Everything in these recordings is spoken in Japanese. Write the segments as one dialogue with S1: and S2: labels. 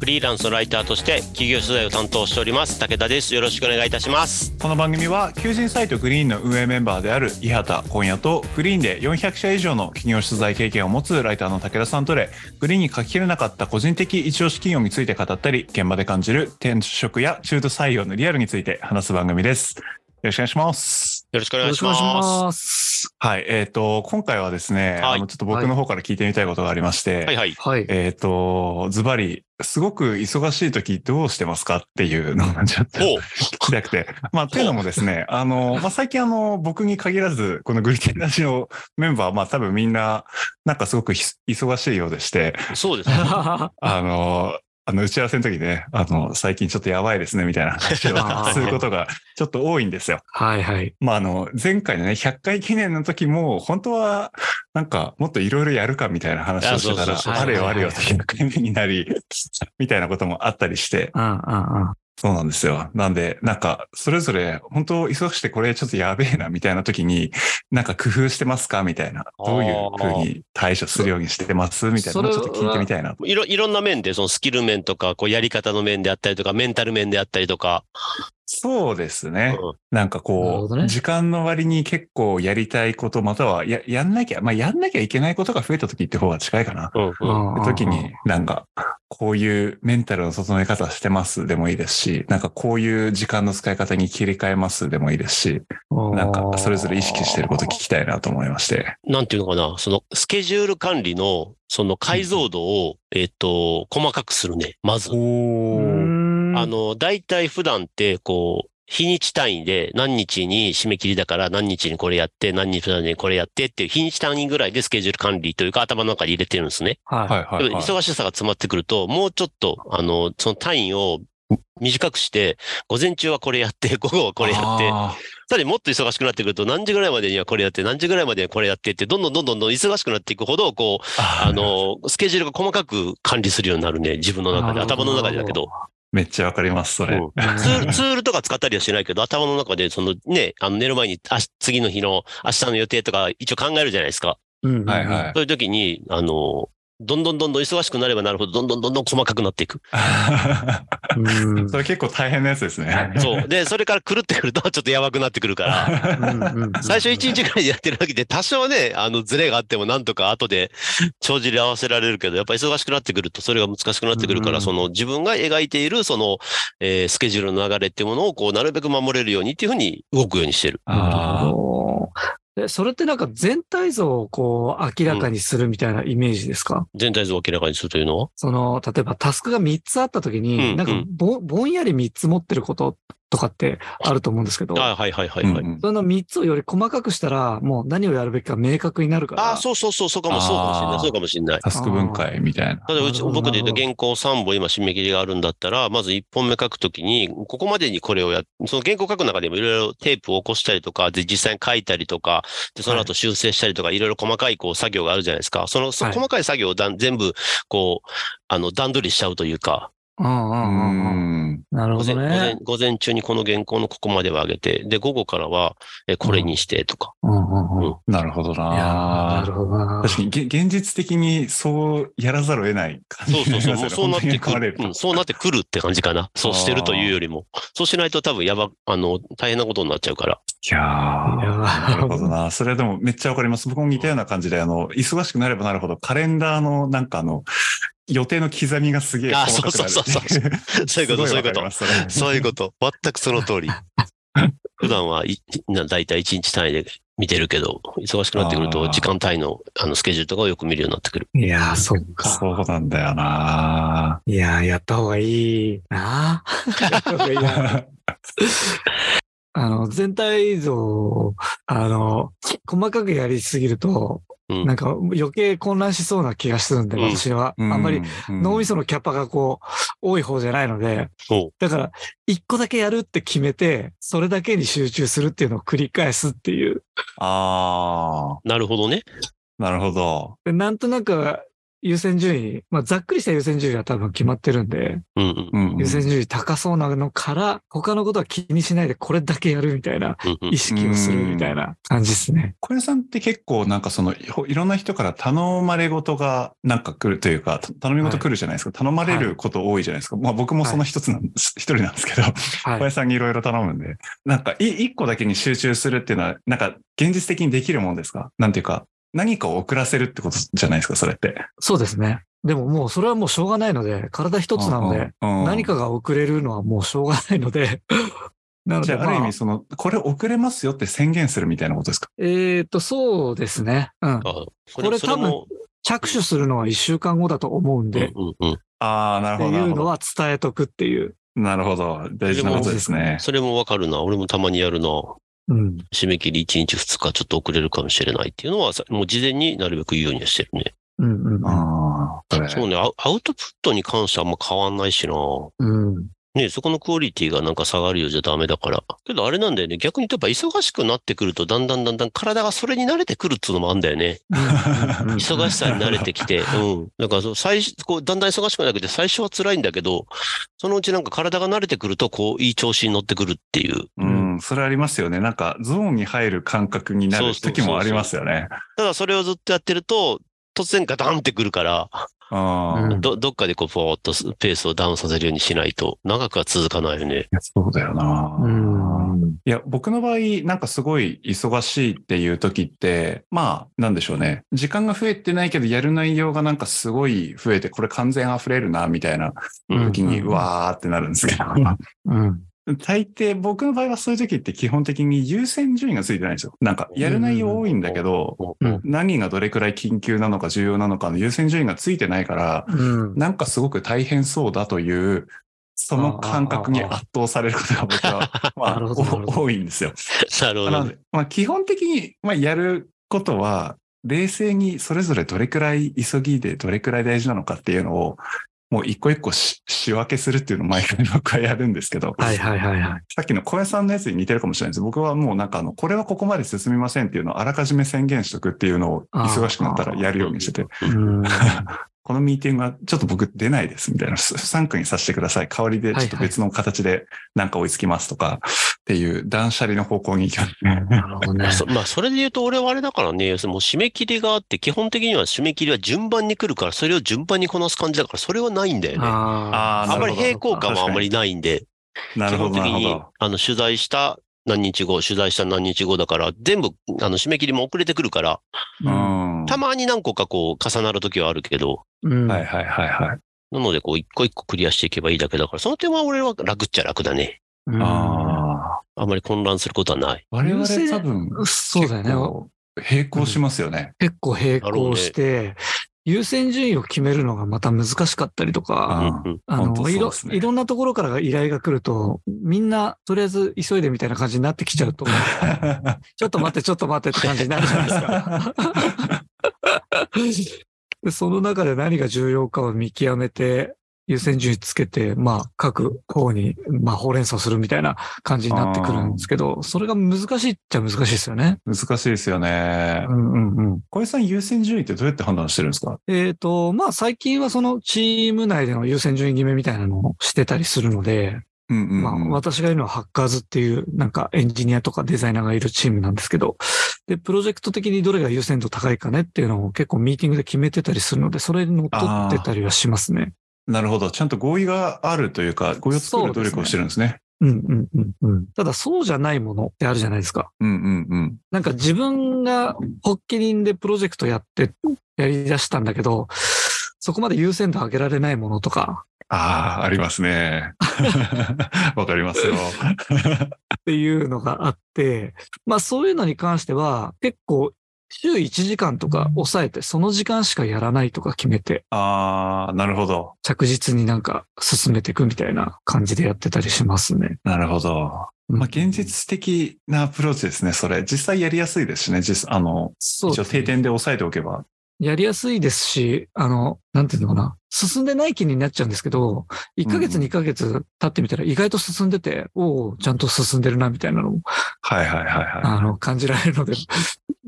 S1: フリーランスのライターとして企業取材を担当しております。武田です。よろしくお願いいたします。
S2: この番組は求人サイト Green の運営メンバーである伊畑今夜と Green で400社以上の企業取材経験を持つライターの武田さんとでグリーンに書ききれなかった個人的一押し企業について語ったり現場で感じる転職や中途採用のリアルについて話す番組です。よろしくお願いします。
S1: よろしくお願いします。
S3: ます
S2: はい。えっ、と、今回はですね、
S1: はい。
S2: あの、ちょっと僕の方から聞いてみたいことがありまして、
S1: はい。はい。
S3: はい
S2: えっ、と、ズバリ、すごく忙しい時どうしてますかっていうのをちょっと聞きたくて。まあ、というのもですね、あの、まあ、最近あの、僕に限らず、このグリテンラジオメンバー、まあ、多分みんな、なんかすごくひ忙しいようでして、
S1: そうですね。
S2: あの、あの、打ち合わせの時ね、あの、最近ちょっとやばいですね、みたいな話をすることがちょっと多いんですよ。
S3: はいはい。
S2: まあ、あの、前回のね、100回記念の時も、本当は、なんか、もっといろいろやるかみたいな話をしてたら、
S1: あ
S2: れよあれよと
S3: はいはい
S2: 100回目になり、みたいなこともあったりして、
S3: うんうんうん
S2: そうなんですよ。なんで、なんか、それぞれ、本当忙しくてこれちょっとやべえな、みたいな時に、なんか工夫してますか？みたいな。どういうふうに対処するようにしてます？みたいな。
S3: それは
S2: もうちょっと聞いてみたいな。
S1: いろいろんな面でそのスキル面とかこうやり方の面であったりとかメンタル面であったりとか、
S2: そうですね。
S1: うん
S2: なんかこう、
S3: ね
S2: 時間の割に結構やりたいこと、またはや、やんなきゃ、まあ、やんなきゃいけないことが増えた時って方が近いかな。
S1: うんうん
S3: うんうん
S2: 時に、なんか、こういうメンタルの整え方してますでもいいですし、なんかこういう時間の使い方に切り替えますでもいいですし、なんかそれぞれ意識してること聞きたいなと思いまして。
S1: なんていうのかな、そのスケジュール管理のその解像度を、えっと、細かくするね、まず。
S3: う
S2: お
S3: ーん
S1: あの、大体普段って、こう、日にち単位で何日に締め切りだから何日にこれやって、何日にこれやってっていう日にち単位ぐらいでスケジュール管理というか頭の中に入れてるんですね。
S3: はい
S2: はいはい、はい。
S1: 忙しさが詰まってくると、もうちょっと、あの、その単位を短くして、午前中はこれやって、午後はこれやって、
S2: あ
S1: さらにもっと忙しくなってくると、何時ぐらいまでにはこれやって、何時ぐらいまでにはこれやってって、どんどんどんどんどん忙しくなっていくほど、こう、
S2: ー
S1: あ、の、スケジュールが細かく管理するようになるね、自分の中で、頭の中でだけど。
S2: めっちゃわかります、それ。
S1: うんツール、ツールとか使ったりはしないけど、頭の中で、そのね、あの寝る前に、あ次の日の明日の予定とか一応考えるじゃないですか。
S3: うん
S2: はいはい。
S1: そういう時に、あの、どんどんどんどん忙しくなればなるほど、どんどんどんどん細かくなっていく。
S3: うん
S2: それ結構大変なやつですね。
S1: そう。で、それから狂ってくると、ちょっとやばくなってくるから。最初1日くらいでやってるだけで、多少ね、あの、ズレがあってもなんとか後で帳尻合わせられるけど、やっぱり忙しくなってくると、それが難しくなってくるから、
S3: うん
S1: その自分が描いている、その、えースケジュールの流れっていうものを、こう、なるべく守れるようにっていうふうに動くようにしてる。
S2: あー
S3: それってなんか全体像をこう明らかにするみたいなイメージですか、
S1: 全体像を明らかにするというのは？
S3: その、例えばタスクが3つあった時に、なんか
S1: うん。うん
S3: ぼぼんやり3つ持ってることとかってあると思うんですけど、
S1: あはいはいはいはい。
S3: その3つをより細かくしたら、もう何をやるべきか明確になるから。
S1: あそうそうそう、そうかも、そうかもしれない、そうかもしれない。
S2: タスク分解みたいな。
S1: 例えばうち、僕で言うと原稿3本今締め切りがあるんだったら、まず1本目書くときに、ここまでにこれをや、その原稿書く中でもいろいろテープを起こしたりとか、で、実際に書いたりとか、で、その後修正したりとか、いろいろ細かいこう作業があるじゃないですか。その、そ
S3: はい
S1: 細かい作業をだん全部、こう、あの、段取りしちゃうというか、
S3: うんう
S2: うん
S3: うんうん。
S2: ん。
S3: なるほ
S1: 午前午前
S3: どね。
S1: 午前中にこの原稿のここまでは上げて、で、午後からは、え、これにしてとか。
S3: うんうんうん。い
S2: なるほど
S3: な
S2: な
S3: るほどな。
S2: 確かに、げ現実的にそうやらざるを得ない感じ
S1: そうそうそう、そうなってくる、うん、そうなってくるって感じかな。そうしてるというよりも。そうしないと多分やば、あの、大変なことになっちゃうから。
S2: いやー
S3: いやー
S2: なるほどな。それはでもめっちゃわかります。僕も似たような感じで、あの、忙しくなればなるほど、カレンダーのなんかあの、予定の刻みがすげえ
S1: あ
S2: 細かくなる。
S1: そうそうそうそういうこと、そういうこと。
S2: と。
S1: そういうこと。全くその通り。普段はい、なだいたい1日単位で見てるけど、忙しくなってくると、時間単位のあのスケジュールとかをよく見るようになってくる。
S3: いやー、そっか。
S2: そうなんだよない
S3: やー、やった方がいいな。やった方がいいな。あの、全体像を、あの、細かくやりすぎると、
S1: うん
S3: なんか余計混乱しそうな気がするんで、
S1: うん
S3: 私は。あんまり脳みそのキャパがこう、多い方じゃないので、
S1: そ
S3: だから、一個だけやるって決めて、それだけに集中するっていうのを繰り返すっていう。
S2: ああ、
S1: う。なるほどね。
S2: なるほど。
S3: でなんとなく優先順位、まあ、ざっくりした優先順位は多分決まってるんで、
S1: うんうん。
S2: うんうん
S3: 優先順位高そうなのから、他のことは気にしないでこれだけやるみたいな意識をするみたいな感じですね。
S2: 小屋さんって結構なんかそのいいろんな人から頼まれ事がなんか来るというか、た頼み事来るじゃないですか。頼まれること多いじゃないですか。まあ僕もその一つなんです、一人なんですけど、小
S3: はい。
S2: 屋さんにいろいろ頼むんで、なんかい一個だけに集中するっていうのは、なんか現実的にできるもんですか？なんていうか、何かを遅らせるってことじゃないですか、それって。
S3: そうですね。でももうそれはもうしょうがないので、体一つなので、
S2: うんうん
S3: 何かが遅れるのはもうしょうがないので、なので、
S2: じゃあ、ある意
S3: まあ
S2: 味、その、これ遅れますよって宣言するみたいなことですか？
S3: えっ、と、そうですね。うん。これ
S1: それも、
S3: 着手するのは一週間後だと思うんで、っ
S1: うんうんうん。
S2: ああ、なる
S3: て
S2: ほど。なるほど。
S3: いうのは伝えとくっていう。
S2: なるほど。大事なことですね。
S1: それもわかるな。俺もたまにやるな。
S3: うん。
S1: 締め切り1日2日ちょっと遅れるかもしれないっていうのはさ、もう事前になるべく言うようにはしてるね。
S3: うんうんうん。
S2: ああ、
S1: そうね、アウアウトプットに関してはあんま変わんないしな。
S3: うん。
S1: ねそこのクオリティがなんか下がるようじゃダメだから。けどあれなんだよね。逆に言えば忙しくなってくると、だんだんだんだん体がそれに慣れてくるっつうのもあるんだよね。忙しさに慣れてきて。うん。だからそう、最初、こう、だんだん忙しくなってきて、最初は辛いんだけど、そのうちなんか体が慣れてくると、こう、いい調子に乗ってくるっていう。
S2: うん、それありますよね。なんか、ゾーンに入る感覚になる時もありますよね。
S1: ただそれをずっとやってると、突然ガタンってくるから、
S2: あ
S1: ど、どっかでこう、ポーっとペースをダウンさせるようにしないと、長くは続かないよね。
S2: そうだよな。
S3: うん。
S2: いや、僕の場合、なんかすごい忙しいっていう時って、まあ、なんでしょうね。時間が増えてないけど、やる内容がなんかすごい増えて、これ完全溢れるな、みたいな
S1: うん
S2: 時に、
S3: うん
S2: うわーってなるんですけど。
S3: うん。
S2: 大抵、僕の場合はそういう時って基本的に優先順位がついてないんですよ。なんか、やる内容多いんだけど、
S3: うん
S2: 何がどれくらい緊急なのか重要なのかの優先順位がついてないから、
S3: うん。
S2: なんかすごく大変そうだという、その感覚に圧倒されることが僕は、まあ、多いんですよ。
S1: なるほど
S2: まあ、基本的に、まあ、やることは、冷静にそれぞれどれくらい急ぎでどれくらい大事なのかっていうのを、もう一個一個し仕分けするっていうのを毎回僕はやるんですけど、
S3: はいはいはいはい。
S2: さっきの小屋さんのやつに似てるかもしれないです。僕はもうなんかあの、これはここまで進みませんっていうのをあらかじめ宣言しとくっていうのを忙しくなったらやるようにしてて、
S3: うん。
S2: このミーティングはちょっと僕出ないですみたいな、不参加にさせてください。代わりでちょっと別の形でなんか追いつきますとかっていう断捨離の方向に行きますね。
S3: なるほどね
S1: まあ。それで言うと俺はあれだからね、要するにもう締め切りがあって、基本的には締め切りは順番に来るから、それを順番にこなす感じだから、それはないんだよね。
S3: あ
S2: あ
S1: んまり平行感はあんまりないんで、
S2: なるほど、
S1: 基本的に
S2: なるほど。、
S1: あの、取材した何日後、取材した何日後だから、全部、あの、締め切りも遅れてくるから、
S2: うん。
S1: たまに何個かこう、重なるときはあるけど、
S3: うん。
S2: はいはいはいはい。
S1: なので、こう、一個一個クリアしていけばいいだけだから、その点は俺は楽っちゃ楽だね。
S3: うん
S2: ああ。
S1: あんまり混乱することはない。
S2: 我々多分、
S3: そうだよね
S2: 並行しますよね。
S3: 結構並行して、優先順位を決めるのがまた難しかったりとか、
S1: うんうん。
S3: あの、いろいろんなところから依頼が来ると、みんな、とりあえず急いでみたいな感じになってきちゃうと、ちょっと待って、ちょっと待ってって感じになるじゃないですか。でその中で何が重要かを見極めて、優先順位つけて、まあ、各方に、まあ、ほうれん草するみたいな感じになってくるんですけど、それが難しいっちゃ難しいですよね。
S2: 難しいですよね
S3: う。んうんうん。
S2: 小江さん優先順位ってどうやって判断してるんですか？
S3: えっ、と、まあ、最近はそのチーム内での優先順位決めみたいなのをしてたりするので、
S2: うんうん、うん。
S3: まあ、私がいるのはハッカーズっていう、なんかエンジニアとかデザイナーがいるチームなんですけど、で、プロジェクト的にどれが優先度高いかねっていうのを結構ミーティングで決めてたりするので、それに乗っ取ってたりはしますね。
S2: なるほど。ちゃんと合意があるというか、合意を作る努力をしてるんですね。
S3: うんうんうんうん。ただそうじゃないものってあるじゃないですか。
S2: うんうんうん。
S3: なんか自分が発起人でプロジェクトやってやり出したんだけど、そこまで優先度上げられないものとか
S2: ああ、ありますね。わかりますよ。
S3: っていうのがあって、まあそういうのに関しては結構週1時間とか抑えてその時間しかやらないとか決めて
S2: ああ、なるほど。
S3: 着実になんか進めていくみたいな感じでやってたりしますね。
S2: なるほど。
S3: うん
S2: まあ、現実的なアプローチですね、それ。実際やりやすいですしね。実、あの、一応定点で押さえておけば。
S3: やりやすいですし、あの、なんていうのかな。進んでない気になっちゃうんですけど、1ヶ月
S2: うん
S3: 2ヶ月経ってみたら意外と進んでて、おおちゃんと進んでるなみたいなのも、
S2: はいはいはいはい。
S3: あの、感じられるので、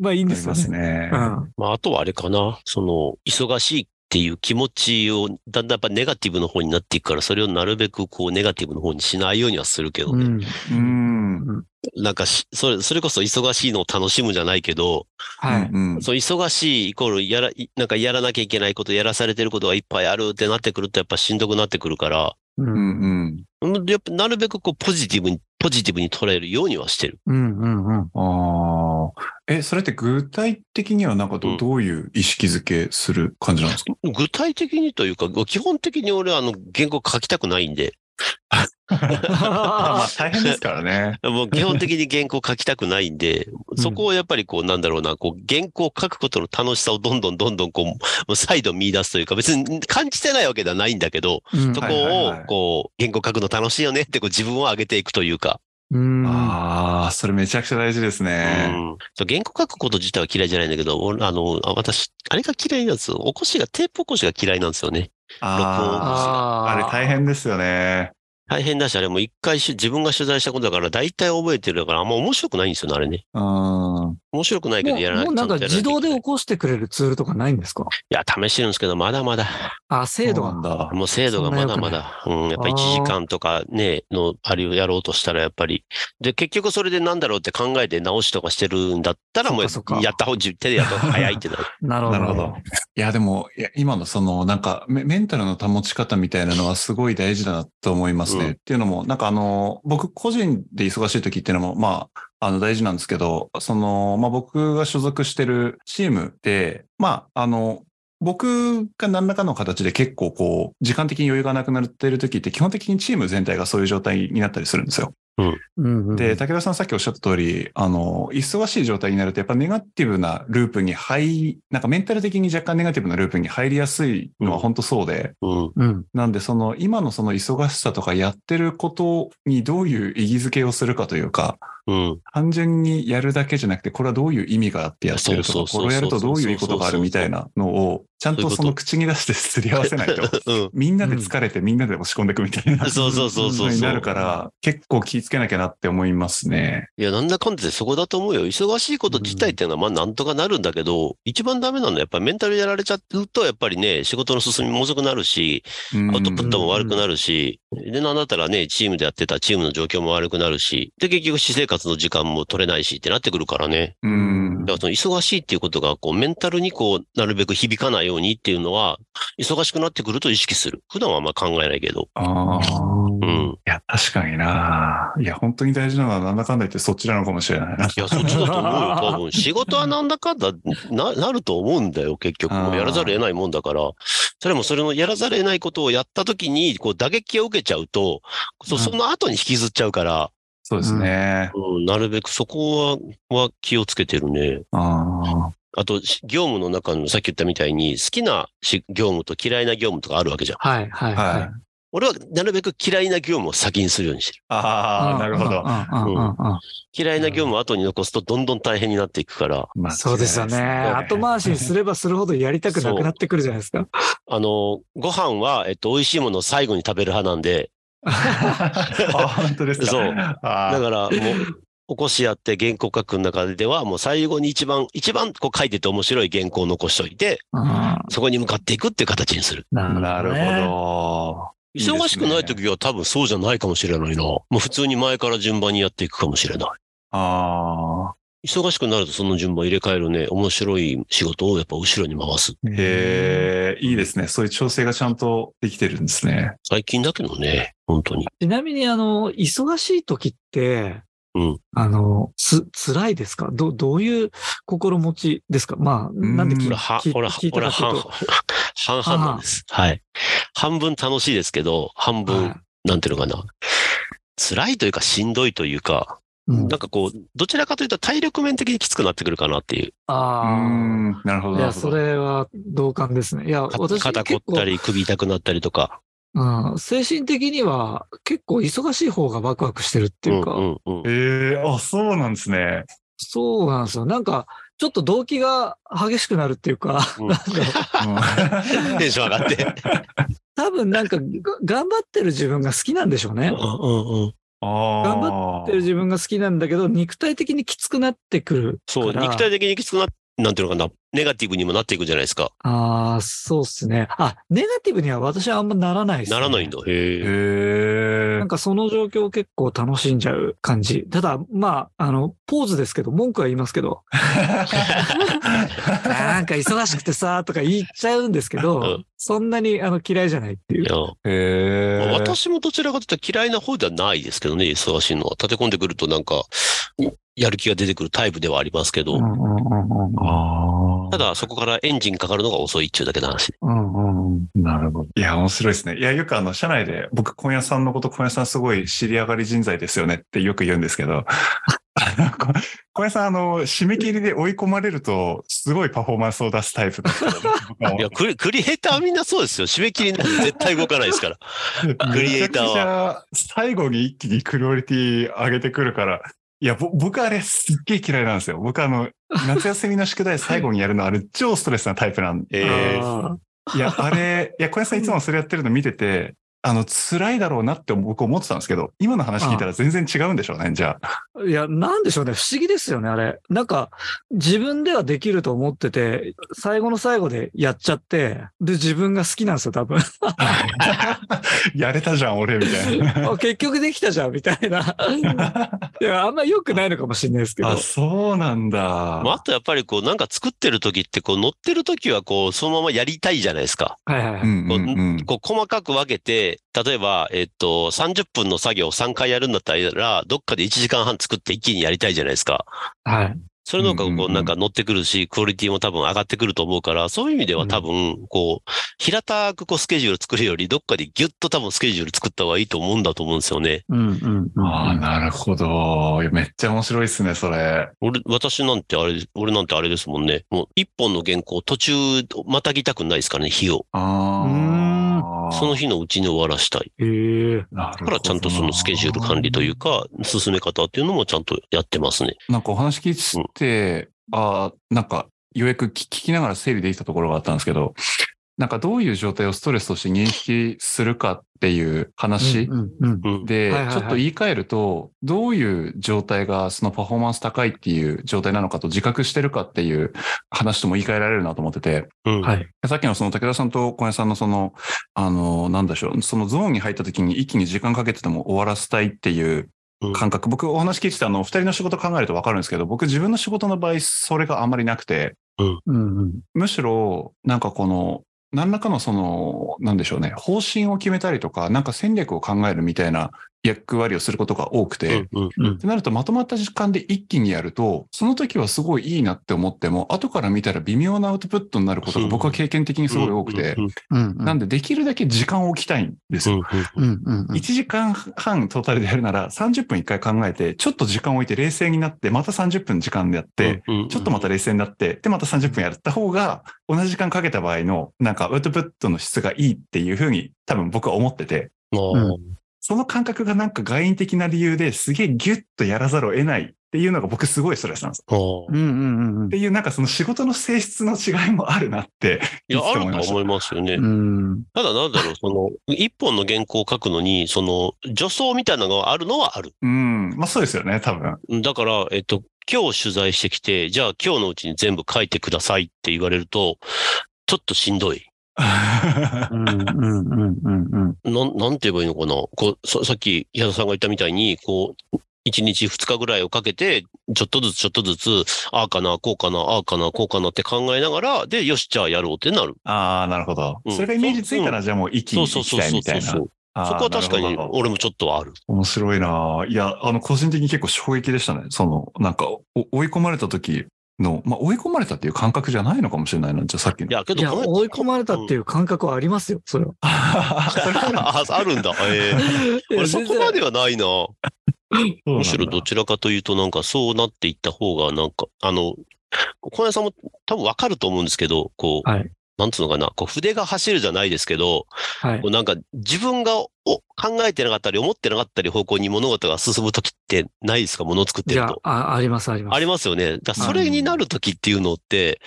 S3: まあいいん
S2: あり
S3: ですよね。
S2: ますね。
S3: うん。
S1: まあ、あとはあれかな。その、忙しいっていう気持ちを、だんだんやっぱネガティブの方になっていくから、それをなるべくこうネガティブの方にしないようにはするけどね。
S3: うん。
S2: うん。
S1: なんかし、それ、それこそ忙しいのを楽しむじゃないけど、
S3: はい。
S2: うん
S1: そう、忙しいイコールやら、いなんかやらなきゃいけないこと、やらされてることがいっぱいあるってなってくると、やっぱしんどくなってくるから、
S3: う。
S2: うんん。うん。
S1: うんやっぱなるべくこうポジティブに、ポジティブに捉えるようにはしてる。
S3: うん。うん。うん。
S2: ああ。え、それって具体的にはなんかど,、
S1: うん
S2: どういう意識づけする感じなんですか？
S1: 具体的にというか、基本的に俺はあの、原稿書きたくないんで、
S2: まあ 大変ですからね。
S1: もう基本的に原稿書きたくないんで、そこをやっぱりこう、なんだろうな、こう、原稿を書くことの楽しさをどんどんどんどんこう、もう再度見出すというか、別に感じてないわけではないんだけど、
S3: うん
S1: そこを
S2: はい、
S1: こう、原稿書くの楽しいよねってこう自分を上げていくというか、
S3: うん。
S2: ああ、それめちゃくちゃ大事です
S1: う
S2: ね。
S1: う原稿書くこと自体は嫌いじゃないんだけど、俺あの、あ私、あれが嫌いなんですよ。起こしが、テープ起こしが嫌いなんですよね。
S2: ああ。
S3: あ
S2: あれ大変ですよね。
S1: 大変だし、あれも一回し自分が取材したことだから、大体覚えてるから、あんま面白くないんですよね、あれね。
S2: うん。
S1: 面白くないけ
S3: も
S1: ど、やらな
S3: う、もうなんか自動で起こしてくれるツールとかないんですか？
S1: いや、試してるんですけど、まだまだ。
S3: あ、精度
S2: なんだ。
S1: もう精度がまだまだ。うん、やっぱ1時間とかね、の、あれをやろうとしたらやっぱり。で、結局それでなんだろうって考えて直しとかしてるんだったら、もうやった方、手でやった方が早いってなる。
S3: なるほど。
S2: なるほど。いや、でも、いや今のその、なんかメ、メンタルの保ち方みたいなのはすごい大事だなと思いますね。
S1: うん
S2: っていうのも、なんかあの、僕個人で忙しい時っていうのも、まあ、あの、大事なんですけど、その、まあ僕が所属してるチームで、まあ、あの、僕が何らかの形で結構こう、時間的に余裕がなくなっている時って基本的にチーム全体がそういう状態になったりするんですよ。
S3: うんうん
S2: で、武田さんさっきおっしゃった通り、あの、忙しい状態になると、やっぱネガティブなループに入り、なんかメンタル的に若干ネガティブなループに入りやすいのは本当そうで、
S1: うん。
S3: うん。
S2: なんでその今のその忙しさとかやってることにどういう意義づけをするかというか、
S1: うん。
S2: 単純にやるだけじゃなくて、これはどういう意味があってやってるとか、これをやるとどういういいことがあるみたいなのを、ちゃんとその口に出してすり合わせないと、
S1: うん。
S2: みんなで疲れてみんなで押し込んでいくみたいな。
S1: そうそうそうそう
S2: になるから、結構気ぃつけなきゃなって思いますね。
S1: いや、なんだかんだでそこだと思うよ。忙しいこと自体っていうのは、まあなんとかなるんだけど、一番ダメなのはやっぱりメンタルやられちゃうと、やっぱりね、仕事の進みも遅くなるし、アウトプットも悪くなるし、で、なんだったらね、チームでやってたチームの状況も悪くなるし、で、結局私生活の時間も取れないしってなってくるからね。
S2: うん。
S1: だからその忙しいっていうことが、こう、メンタルにこう、なるべく響かないようにっていうのは、忙しくなってくると意識する。普段はあんま考えないけど。
S2: ああ。い
S1: うん。
S2: や、確かにな。いや、本当に大事なのはなんだかんだ言ってそっちなのかもしれないな。
S1: いや、そっちだと思うよ、多分。仕事はなんだかんだな、なると思うんだよ、結局。やらざるを得ないもんだから。それもそれのやらざるを得ないことをやったときに、こう、打撃を受けちゃうと、そその後に引きずっちゃうから、
S2: そうですね。
S1: うん、なるべくそこは、は気をつけてるね。
S2: あ
S1: あと、し業務の中のさっき言ったみたいに、好きなし業務と嫌いな業務とかあるわけじゃん。
S3: はい、はい、
S2: あ。
S3: は
S2: はいい。。
S1: 俺はなるべく嫌いな業務を先にするようにしてる。
S2: ああ、なるほど。
S3: うんうんうんうん
S1: 嫌いな業務を後に残すとどんどん大変になっていくから、
S2: 間違いない
S3: そうですよね。後回しにすればするほどやりたくなくなってくるじゃないですか。
S1: あの、ご飯は、えっと、美味しいものを最後に食べる派なんで、
S2: あ、本当ですか？
S1: そうだからもう、起こしやって原稿書く中では、もう最後に一番、一番こう書いてて面白い原稿を残しといて、
S3: うん
S1: そこに向かっていくっていう形にする。
S3: な
S2: なるほ
S3: ね
S2: ど。
S1: 忙しくない時は多分そうじゃないかもしれないな。もう普通に前から順番にやっていくかもしれない。
S2: あ
S1: 忙しくなるとその順番入れ替えるね、面白い仕事をやっぱ後ろに回す。
S2: あ。へえ、いいですね。そういう調整がちゃんとできてるんですね。
S1: 最近だけどね、本当に。
S3: ちなみに、あの、忙しい時って、
S1: うん
S3: あの、つ、辛いですか？ど、どういう心持ちですか？まあ、なんで聞
S2: うん
S1: 俺は、
S3: 聞い、た
S1: 俺は半
S3: かというと。
S1: 々、半々なんです。はい。半分楽しいですけど、半分、
S3: はい
S1: なんていうのかな。辛いというかしんどいというか、
S3: うん
S1: なんかこう、どちらかというと体力面的にきつくなってくるかなっていう。
S2: う
S3: ああ。
S2: ん。なるほど。
S3: いや、それは同感ですね。いや、
S1: か
S3: 私
S1: 肩凝ったり、首痛くなったりとか。
S3: うん、精神的には結構忙しい方がワクワクしてるっていうか、
S1: うんうんうん。
S2: ええあ、そうなんですね。
S3: そうなんですよ。なんか、ちょっと動機が激しくなるっていうか、
S1: うん
S3: なん
S1: テンション上がって。
S3: 多分なんかが頑張ってる自分が好きなんでしょうね。
S1: うんうんうん。
S2: あ
S3: 頑
S2: 張
S3: ってる自分が好きなんだけど、肉体的にきつくなってくる。
S1: そう、肉体的にきつくなっなんていうのかな、ネガティブにもなっていくじゃないですか。
S3: ああ、そうですね。あ、ネガティブには私はあんまならないです、ね。
S1: ならないんだ。へえ。
S2: へ
S3: なんかその状況を結構楽しんじゃう感じ。ただ、まあ、あの、ポーズですけど、文句は言いますけど、なんか忙しくてさ、とか言っちゃうんですけ
S1: う
S3: ど
S1: ん、
S3: そんなにあの嫌いじゃないっていう
S2: へー
S1: 私もどちらかというと嫌いな方ではないですけどね、忙しいのは。立て込んでくるとなんか、やる気が出てくるタイプではありますけど、
S3: うんうんうんうん
S2: ああ。
S1: ただそこからエンジンかかるのが遅いっていうだけの話。
S3: うんうんうん
S2: なるほど。いや、面白いですね。いや、よくあの、社内で、僕、今夜さんのこと、今夜さんすごい知り上がり人材ですよねってよく言うんですけど、あのこ今夜さん、あの、締め切りで追い込まれると、すごいパフォーマンスを出すタイプだって僕は思
S1: いや、クリクリエイターはみんなそうですよ。締め切りなんて絶対動かないですから。クリエイターは
S2: 最後に一気にクオリティ上げてくるから、いや、ぼ僕あれすっげえ嫌いなんですよ。僕あの、夏休みの宿題最後にやるのあれ超ストレスなタイプなんで。
S1: えー
S3: あ
S2: いや、あれ、いや、小林さんいつもそれやってるの見てて、あの、辛いだろうなって僕思ってたんですけど、今の話聞いたら全然違うんでしょうね、じゃあ。
S3: ーいや、なんでしょうね。不思議ですよね、あれ。なんか、自分ではできると思ってて、最後の最後でやっちゃって、で、自分が好きなんですよ、多分。
S2: やれたじゃん、俺、みたいな。
S3: あ結局できたじゃん、みたいな。いや、あんま良くないのかもしれないですけど。
S2: あ、そうなんだ。
S1: まあ、あとやっぱりこう、なんか作ってる時って、こう、乗ってる時はこう、そのままやりたいじゃないですか。
S3: はいはいはい。
S2: うんうんうん。
S1: こう、細かく分けて、例えば、えっと、30分の作業を3回やるんだったら、どっかで1時間半作って一気にやりたいじゃないですか。
S3: はい。
S1: それの方がこう、なんか乗ってくるし、クオリティも多分上がってくると思うから、そういう意味では多分、こう、平たくこう、スケジュール作るより、どっかでギュッと多分スケジュール作った方がいいと思うんだと思うんですよね。
S3: うんうんうん。
S2: ああ、なるほど。いやめっちゃ面白いですね、それ。
S1: 俺、私なんてあれ、俺なんてあれですもんね。もう、一本の原稿途中、またぎたくないですからね、日を。
S2: ああ。
S1: その日のうちに終わらしたい。
S3: へえ。
S2: なるほど
S1: だからちゃんとそのスケジュール管理というか、進め方っていうのもちゃんとやってますね。
S2: なんかお話聞いてて、ああ、なんか、ようやく聞聞きながら整理できたところがあったんですけど、なんかどういう状態をストレスとして認識するかっていう話。で、ちょっと言い換えると、どういう状態がそのパフォーマンス高いっていう状態なのかと自覚してるかっていう話とも言い換えられるなと思ってて、
S1: うん。
S3: はい。
S2: さっきのその武田さんと小林さんのその、あの、なんでしょう、そのゾーンに入った時に一気に時間かけてても終わらせたいっていう
S1: うん
S2: 感覚、僕お話聞いててあの、二人の仕事考えるとわかるんですけど、僕自分の仕事の場合、それがあんまりなくて、
S3: うんうん。
S2: むしろ、なんかこの、何らかのその、なんでしょうね、方針を決めたりとか、なんか戦略を考えるみたいな役割をすることが多くて、
S1: うん。
S3: うん
S2: ってなるとまとまった時間で一気にやると、その時はすごいいいなって思っても、後から見たら微妙なアウトプットになることが僕は経験的にすごい多くて
S1: う、ん。
S3: うんうん。
S2: なんでできるだけ時間を置きたいんですよ。
S1: うん。
S3: うんうんうん。
S2: 1時間半トータルでやるなら30分一回考えて、ちょっと時間を置いて冷静になって、また30分時間でやって、
S1: うん、
S2: ちょっとまた冷静になって、で、また30分やった方が、同じ時間かけた場合の、なんかアウトプットの質がいいっていうふうに、多分僕は思ってて、
S1: あー
S2: その感覚がなんか外因的な理由ですげえギュッとやらざるを得ないっていうのが僕すごいストレスなんです。
S1: あー
S3: うんうんうんうん
S2: っていうなんかその仕事の性質の違いもあるなって。
S1: いや、あると思いますよね。
S3: うん。
S1: ただなんだろう、その、一本の原稿を書くのに、その、助走みたいなのがあるのはある。
S2: うん。まあそうですよね、多分。
S1: だから、えっと、今日取材してきて、じゃあ今日のうちに全部書いてくださいって言われると、ちょっとしんどい。
S3: うんうんうんうんうん。
S1: なん、なんて言えばいいのかな？こう、ささっき、矢田さんが言ったみたいに、こう、1日2日ぐらいをかけて、ちょっとずつちょっとずつ、ああかな、こうかな、ああかな、こうかなって考えながら、で、よし、じゃあやろうってなる。
S2: ああ、なるほど。
S1: うん
S2: それがイメージついたら、じゃあもう一気に
S1: そう
S2: 行
S1: そうそうそう
S2: きたいみたいな。
S1: そう。そこは確かに俺もちょっとはある。
S2: 面白いな。いや、あの、個人的に結構衝撃でしたね。その、なんか、お追い込まれた時の、まあ、追い込まれたっていう感覚じゃないのかもしれないな。じゃあさっきの。
S1: いや、けど、
S3: 追い込まれたっていう感覚はありますよ、それは。
S1: ああるんだ。ええ
S3: いや
S1: 俺そこまではないな。むしろどちらかというと、なんかそうなっていった方が、なんか、あの、小林さんも多分わかると思うんですけど、こう、
S3: はい。
S1: なんつうのかな、こう筆が走るじゃないですけど、
S3: はい
S1: こ。うなんか自分がお考えてなかったり思ってなかったり方向に物事が進むときってないですか？ものを作って
S3: いや
S1: ると。、
S3: ああります、あります。
S1: ありますよね。だそれになるときっていうのって、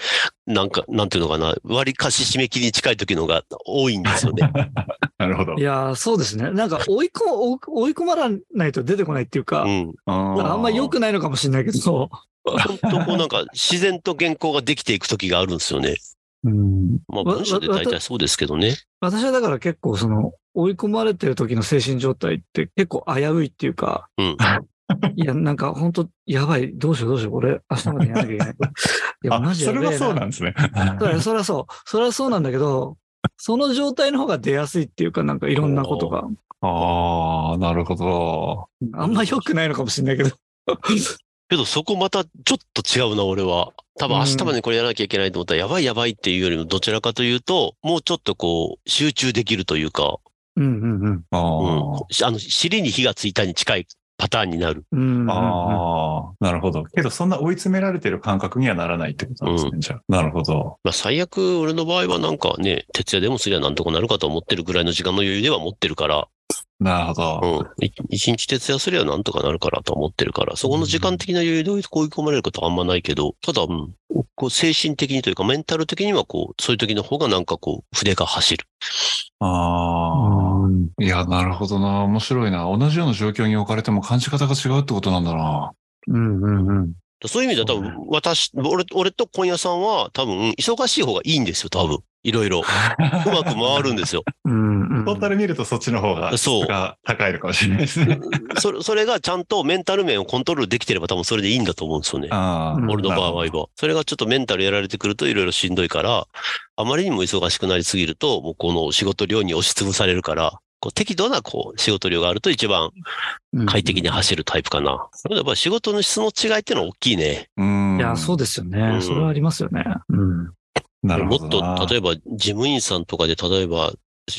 S1: なんか、なんていうのかな、割りかし締め切りに近い時のが多いんですよね。
S2: なるほど。
S3: いやー、そうですね。なんか追い込、追い追い込まらないと出てこないっていうか、
S1: うん。
S2: あ
S3: あんま良くないのかもしれないけど、
S1: 本当こうなんか自然と原稿ができていく時があるんですよね。
S3: うん。
S1: まあ
S3: わ
S1: 文章で大体そうですけどね。
S3: 私はだから結構その、追い込まれてる時の精神状態って結構危ういっていうか、
S1: うん。
S3: いや、なんか本当やばい、どうしようどうしよう、これ明日までやらなきゃいけない。いや、
S2: あ、
S3: マジ
S2: それ。はそうなんですね。
S3: そりゃそりゃそう。それはそうなんだけど、その状態の方が出やすいっていうか、なんかいろんなことが。
S2: ああ、なるほど。
S3: あんま良くないのかもしれないけど。
S1: けどそこまたちょっと違うな、俺は。多分
S3: うん
S1: 明日までにこれやらなきゃいけないと思ったら、やばいやばいっていうよりも、どちらかというと、もうちょっとこう、集中できるというか、
S3: うんうんうん。
S2: あ
S1: うん
S2: ー、
S1: あの、尻に火がついたに近いパターンになる。
S3: うんうんうん
S2: あー、なるほど。けど、そんな追い詰められてる感覚にはならないってことなんですね、じゃあ。なるほど。
S1: まあ最悪、俺の場合はなんかね、徹夜でもすりゃなんとかなるかと思ってるぐらいの時間の余裕では持ってるから、
S2: なるほど。
S1: うん。い一日徹夜すりゃなんとかなるからと思ってるから、そこの時間的な余裕で追い込まれることはあんまないけど、ただ、うん、こう精神的にというかメンタル的にはこう、そういう時の方がなんかこう、筆が走る。
S2: あ
S3: うん
S2: あ。いや、なるほどな。面白いな。同じような状況に置かれても感じ方が違うってことなんだな。
S3: うんうんうん。
S1: そういう意味では多分、私、俺、俺と今夜さんは多分、忙しい方がいいんですよ、多分。いろいろ。うまく回るんですよ。
S3: うんうん
S2: トータル見るとそっちの方が質
S1: そう
S2: が高いのかもしれないですね。
S1: それ、それがちゃんとメンタル面をコントロールできてれば多分それでいいんだと思うんですよね。俺の場合は。それがちょっとメンタルやられてくるといろいろしんどいから、あまりにも忙しくなりすぎると、もうこの仕事量に押しつぶされるから、こう適度なこう仕事量があると一番
S3: うん
S1: 快適に走るタイプかな。やっぱり仕事の質の違いってのは大きいね。
S2: うん。
S3: いや、そうですよ
S1: う
S3: ね。
S1: ん
S3: それはありますよね。うん。
S2: なる
S1: もっ
S2: ほどな。
S1: と、例えば事務員さんとかで、例えば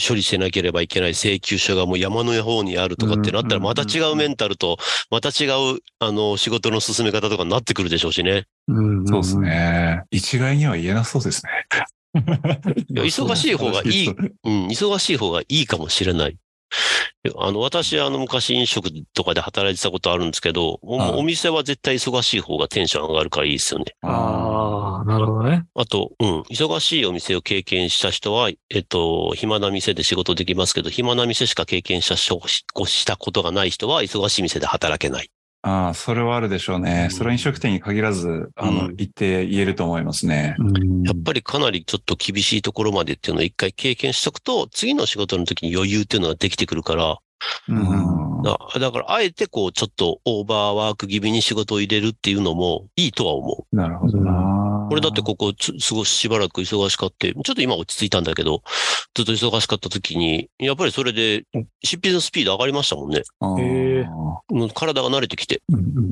S1: 処理しなければいけない請求書がもう山の方にあるとかってなったら、
S3: うん
S1: また違うメンタルと、また違う、あの、仕事の進め方とかになってくるでしょうしね。
S3: うんん
S2: そうです。ね。一概には言えなそうですね。
S1: いや忙しい方がいい
S2: う
S1: ん、忙しい方がいいかもしれない。あの、私、あの、昔飲食とかで働いてたことあるんですけど、お店は絶対忙しい方がテンション上がるからいいですよね。
S3: ああ、なるほどね。
S1: あと、うん、忙しいお店を経験した人は、えっと、暇な店で仕事できますけど、暇な店しか経験したししたことがない人は、忙しい店で働けない。
S2: ああ、それはあるでしょうね。それは飲食店に限らず、あの、
S1: うん
S2: 言って言えると思いますね。
S3: うん
S1: やっぱりかなりちょっと厳しいところまでっていうのを一回経験しとくと、次の仕事の時に余裕っていうのができてくるから、
S3: うん。
S1: だだから、あえてこう、ちょっとオーバーワーク気味に仕事を入れるっていうのもいいとは思う。
S2: なるほどな。
S1: これだってここつ、すごいしばらく忙しかって、ちょっと今落ち着いたんだけど、ずっと忙しかった時に、やっぱりそれで執筆のスピード上がりましたもんね。
S3: へえ
S1: もう体が慣れてきて。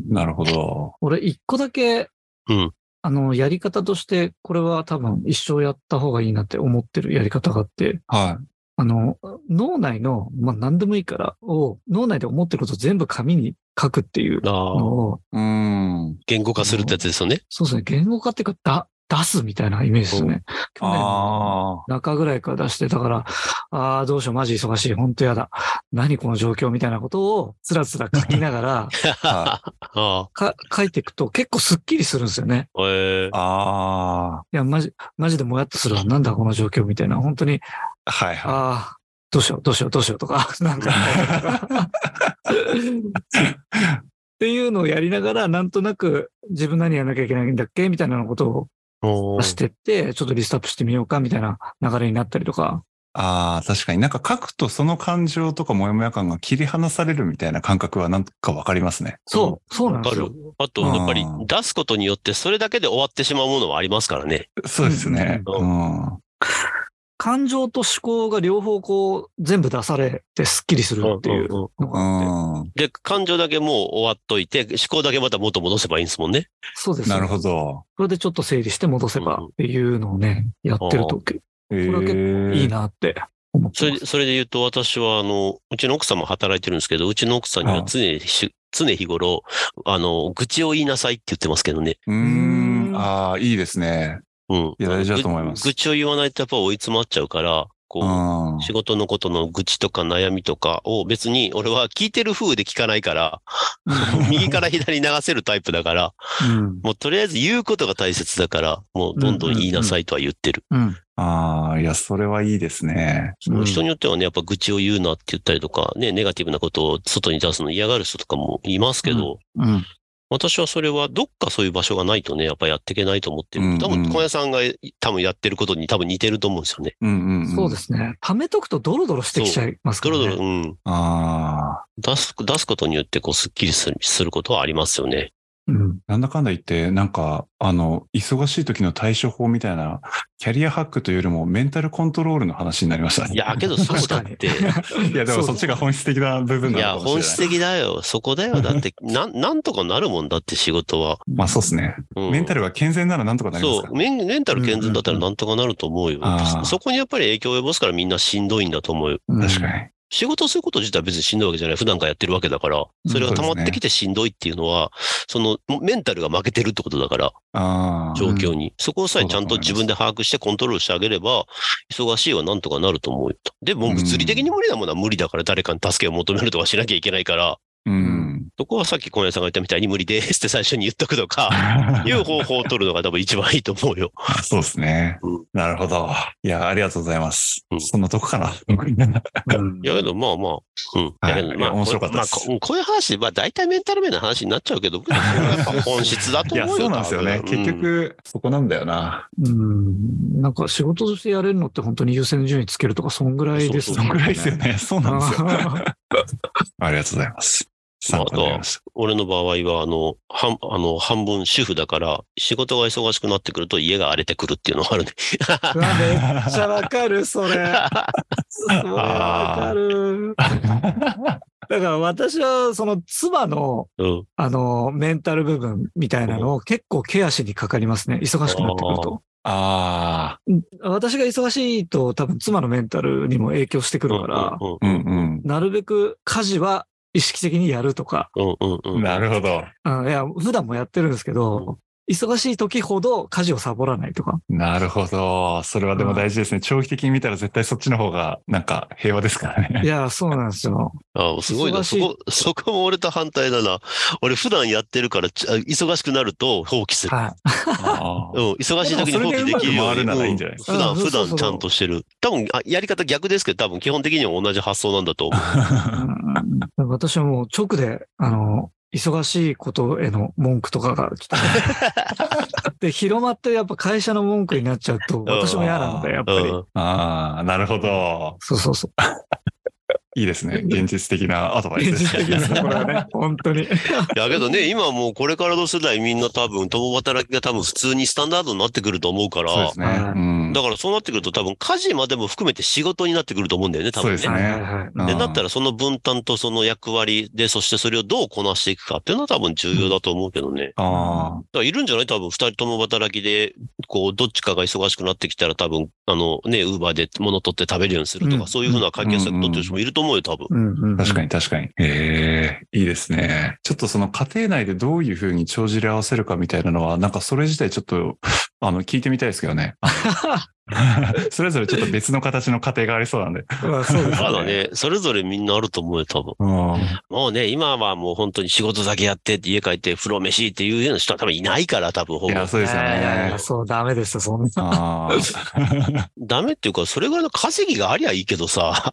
S2: なるほど。
S3: 俺、一個だけ、
S1: うん。
S3: あの、やり方として、これは多分一生やった方がいいなって思ってるやり方があって、
S2: は
S3: あの、脳内の、まあ、何でもいいから、を、脳内で思ってることを全部紙に書くっていう
S1: あ
S3: の
S1: あ、
S3: を、
S2: い。うん。
S1: 言語化するってやつですよね。
S3: そうですね、言語化っていうか、だ、出すみたいなイメージですね。去年中ぐらいから出して、だから、ああ、どうしよう、マジ忙しい、本当やだ。何この状況みたいなことを、つらつら書きながら、か、書いていくと結構スッキリするんですよね。
S1: ええ
S2: あ。あ
S3: いや、マジ、マジでもやっとするわ。なんだこの状況みたいな。本当に、
S2: あ。はいは
S3: ああ、どうしよう、どうしよう、どうしようとか、なんか、っていうのをやりながら、なんとなく自分何やらなきゃいけないんだっけみたいなことをしてって、ちょっとリストアップしてみようかみたいな流れになったりとか。
S2: ああ、確かになんか書くとその感情とかモヤモヤ感が切り離されるみたいな感覚はなんかわかりますね。
S3: そう、そうなんですよ。
S1: あと、やっぱり
S2: うん
S1: 出すことによってそれだけで終わってしまうものはありますからね。
S2: そうですね。
S1: う
S2: うん。
S3: 感情と思考が両方こう全部出されてスッキリするっていう
S1: うんうん
S3: のがあって。
S2: うん。
S1: で、感情だけもう終わっといて、思考だけまた元戻せばいいんですもんね。
S3: そうです。
S2: なるほど。
S3: それでちょっと整理して戻せばっていうのをね、やってると
S2: え
S3: れは結
S2: ー
S3: いいなって思ってます。
S1: それで、それで言うと私は、あの、うちの奥さんも働いてるんですけど、うちの奥さんには常にし、常日頃、あの、愚痴を言いなさいって言ってますけどね。
S2: うーん。ああ、いいですね。
S1: うん。
S2: いや大事だと思います
S1: ぐ愚痴を言わないとやっぱ追い詰まっちゃうから、こう、
S2: うん。
S1: 仕事のことの愚痴とか悩みとかを別に俺は聞いてる風で聞かないから、右から左に流せるタイプだから、
S3: うん。
S1: もうとりあえず言うことが大切だから、もうどんどん言いなさいとは言ってる。
S3: うん。
S2: ああ、いや、それはいいですね。
S1: 人によってはね、やっぱ愚痴を言うなって言ったりとか、ね、ネガティブなことを外に出すの嫌がる人とかもいますけど、
S3: うん。
S1: 私はそれはどっかそういう場所がないとね、やっぱやっていけないと思ってる。多分、小屋さんが多分やってることに多分似てると思うんですよね。
S2: うんうんうん。
S3: そうですね。貯めとくとドロドロしてきちゃいますからね。
S1: ドロドロ、うん。
S2: ああ。
S1: 出す、出すことによって、こう、スッキリするすることはありますよね。
S3: うん。
S2: なんだかんだ言って、なんか、あの、忙しい時の対処法みたいな、キャリアハックというよりもメンタルコントロールの話になりましたね。
S1: いや、けどそうだって。
S2: いや、でもそっちが本質的な部分
S1: いや。本質的だよ。そこだよ。だって、なん、なんとかなるもんだって仕事は。
S2: まあそうですね。
S1: うん
S2: メンタルが健全ならなんとかなりますか
S1: そう、メンメンタル健全だったらなんとかなると思うよ。
S2: あー
S1: そこにやっぱり影響を及ぼすからみんなしんどいんだと思うよ。
S3: うん
S2: 確かに。
S1: 仕事をすること自体は別にしんどいわけじゃない。普段からやってるわけだから。それが溜まってきてしんどいっていうのは、そのメンタルが負けてるってことだから。状況に。そこをさえちゃんと自分で把握してコントロールしてあげれば、忙しいはなんとかなると思うよ。でも物理的に無理なものは無理だから誰かに助けを求めるとかしなきゃいけないから、
S2: うん。
S1: そこはさっき小宮さんが言ったみたいに無理ですって最初に言っとくとか、いう方法を取るのが多分一番いいと思うよ。
S2: そうですね
S1: うん。
S2: なるほど。いや、ありがとうございます
S1: う。ん
S2: そんなとこかな。
S3: うん
S1: いやけど、まあまあ、うん。
S2: はい
S1: まあ、
S2: 面白かったです
S1: こうまあここういう話、まあ大体メンタル面の話になっちゃうけど、本質だと思うよ。
S2: そうなんですよね。結、局、そこなんだよな。
S3: うん。なんか仕事としてやれるのって本当に優先順位つけるとか、そんぐらいです
S1: そう
S2: そんぐらいですよね。そうなんですよ。
S3: あ
S2: ありがとうございます。参考になりました。
S1: 俺の場合は、あの、半、あの、半分主婦だから、仕事が忙しくなってくると家が荒れてくるっていうのがあるね。
S3: めっちゃわかる、それ。それわかる。だから私は、その妻の、
S1: うん。
S3: あの、メンタル部分みたいなのを結構ケアしにかかりますね。忙しくなってくると。
S2: ああ。
S3: うん私が忙しいと多分妻のメンタルにも影響してくるから。なるべく家事は意識的にやるとか、
S1: うんうんうん。
S2: なるほど。
S3: うんいや、普段もやってるんですけど、忙しい時ほど家事をサボらないとか。
S2: なるほど。それはでも大事ですね。長期的に見たら絶対そっちの方が、なんか平和ですからね。
S3: いや、そうなんですよ。
S1: あすごいな。そこ、そこも俺と反対だな。俺普段やってるから、忙しくなると放棄する。
S3: は
S2: あ
S1: うん、忙しい時に放棄できるように。
S2: ならいいんじゃないです
S1: うん普段、普段ちゃんとしてる。多分、あやり方逆ですけど、多分基本的には同じ発想なんだと思う。
S3: い。うん私はもう直で、あの、忙しいことへの文句とかが来て。で、広まってやっぱ会社の文句になっちゃうと、私も嫌なので、やっぱり。
S1: うん
S2: あー、なるほど。
S3: そうそうそう。
S2: いいですね。現実的なアドバイスです
S3: ね、これはね。本当に。
S1: いやけどね、今もうこれからの世代みんな多分共働きが多分普通にスタンダードになってくると思うから、
S2: そうですね。
S3: はい
S2: うん
S1: だからそうなってくると多分家事までも含めて仕事になってくると思うんだよね、多分ね。
S2: そうですねん
S1: で、だったらその分担とその役割で、そしてそれをどうこなしていくかっていうのは多分重要だと思うけどね。
S2: あ
S1: だからいるんじゃない？多分二人とも働きで、こう、どっちかが忙しくなってきたら多分、あのね、ウーバーで物取って食べるようにするとか、
S3: うん
S1: そういうふうな解決策取ってる人もいると思うよ、多分。
S3: うんうん
S2: あ、確かに確かに。ええいいですね。ちょっとその家庭内でどういうふうに帳尻合わせるかみたいなのは、なんかそれ自体ちょっと、あの、聞いてみたいですけどね。それぞれちょっと別の形の家庭がありそうなんで。
S3: まあそうです
S1: まだね、それぞれみんなあると思うよ、多分。
S2: うん。
S1: もうね、今はもう本当に仕事だけやってって家帰って風呂飯っていうような人は多分いないから、多分ほぼ
S2: いや、。そうですよ
S3: いやいやい
S2: ね
S3: や。そう、ダメですよ、そんな。
S1: ダメっていうか、それぐらいの稼ぎがありゃいいけどさ、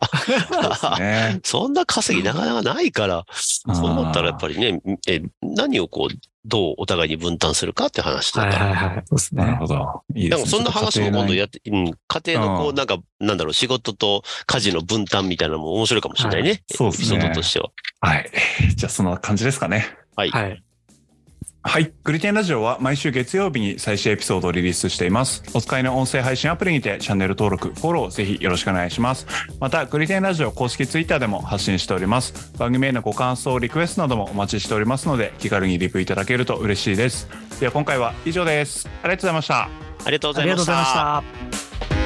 S2: ね。
S1: そんな稼ぎなかなかないから、そうなったらやっぱりね、え、何をこう、どうお互いに分担するかって話だ
S3: はい
S1: から。
S3: はいはい。そうですね。
S2: なるほど。いい
S1: で
S2: ですね。
S1: もそんな話も今度やって、うん、家庭のこ
S2: う
S1: う、なんか、なんだろう、仕事と家事の分担みたいなのも面白いかもしれないね。
S2: いそうですね
S1: エピソードとしては。
S2: はい。じゃあそんな感じですかね。
S1: はい。
S3: はい。
S2: はい。グリテンラジオは毎週月曜日に最新エピソードをリリースしています。お使いの音声配信アプリにてチャンネル登録、フォローぜひよろしくお願いします。また、グリテンラジオ公式ツイッターでも発信しております。番組へのご感想、リクエストなどもお待ちしておりますので、気軽にリプいただけると嬉しいです。では今回は以上です。ありがとうございました。
S1: ありがとうご
S3: ありがとうございまし。た。